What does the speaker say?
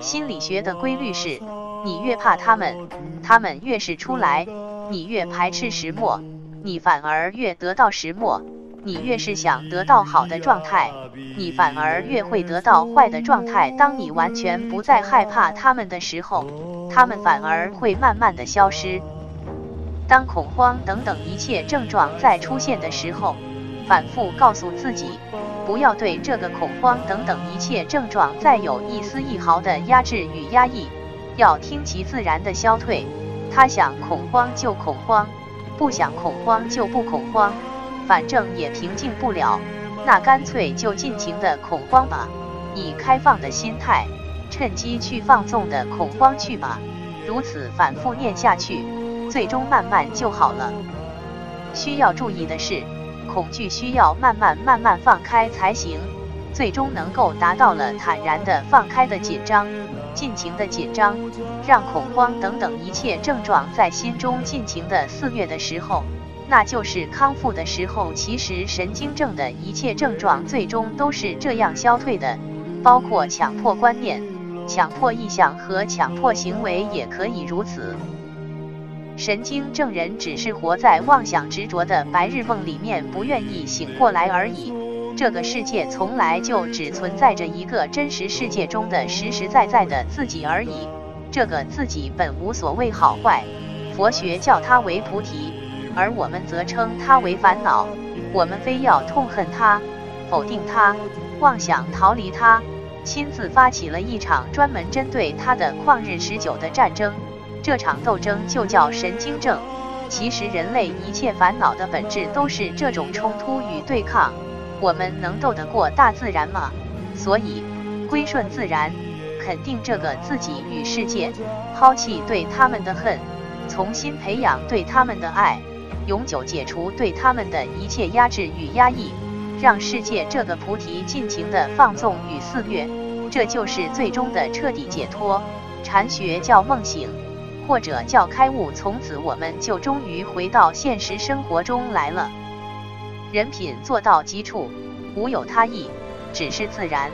心理学的规律是，你越怕他们，他们越是出来；你越排斥石墨，你反而越得到石墨；你越是想得到好的状态，你反而越会得到坏的状态。当你完全不再害怕他们的时候，他们反而会慢慢的消失。当恐慌等等一切症状再出现的时候，反复告诉自己，不要对这个恐慌等等一切症状再有一丝一毫的压制与压抑，要听其自然的消退。他想恐慌就恐慌，不想恐慌就不恐慌，反正也平静不了，那干脆就尽情的恐慌吧，以开放的心态，趁机去放纵的恐慌去吧。如此反复念下去，最终慢慢就好了。需要注意的是。恐惧需要慢慢慢慢放开才行，最终能够达到了坦然的放开的紧张，尽情的紧张，让恐慌等等一切症状在心中尽情的肆虐的时候，那就是康复的时候。其实神经症的一切症状最终都是这样消退的，包括强迫观念、强迫意向和强迫行为也可以如此。神经症人只是活在妄想执着的白日梦里面，不愿意醒过来而已。这个世界从来就只存在着一个真实世界中的实实在在的自己而已。这个自己本无所谓好坏，佛学叫它为菩提，而我们则称它为烦恼。我们非要痛恨它、否定它、妄想逃离它，亲自发起了一场专门针对它的旷日持久的战争。这场斗争就叫神经症。其实人类一切烦恼的本质都是这种冲突与对抗。我们能斗得过大自然吗？所以归顺自然，肯定这个自己与世界，抛弃对他们的恨，重新培养对他们的爱，永久解除对他们的一切压制与压抑，让世界这个菩提尽情的放纵与肆虐，这就是最终的彻底解脱。禅学叫梦醒。或者叫开悟，从此我们就终于回到现实生活中来了。人品做到极处，无有他意，只是自然。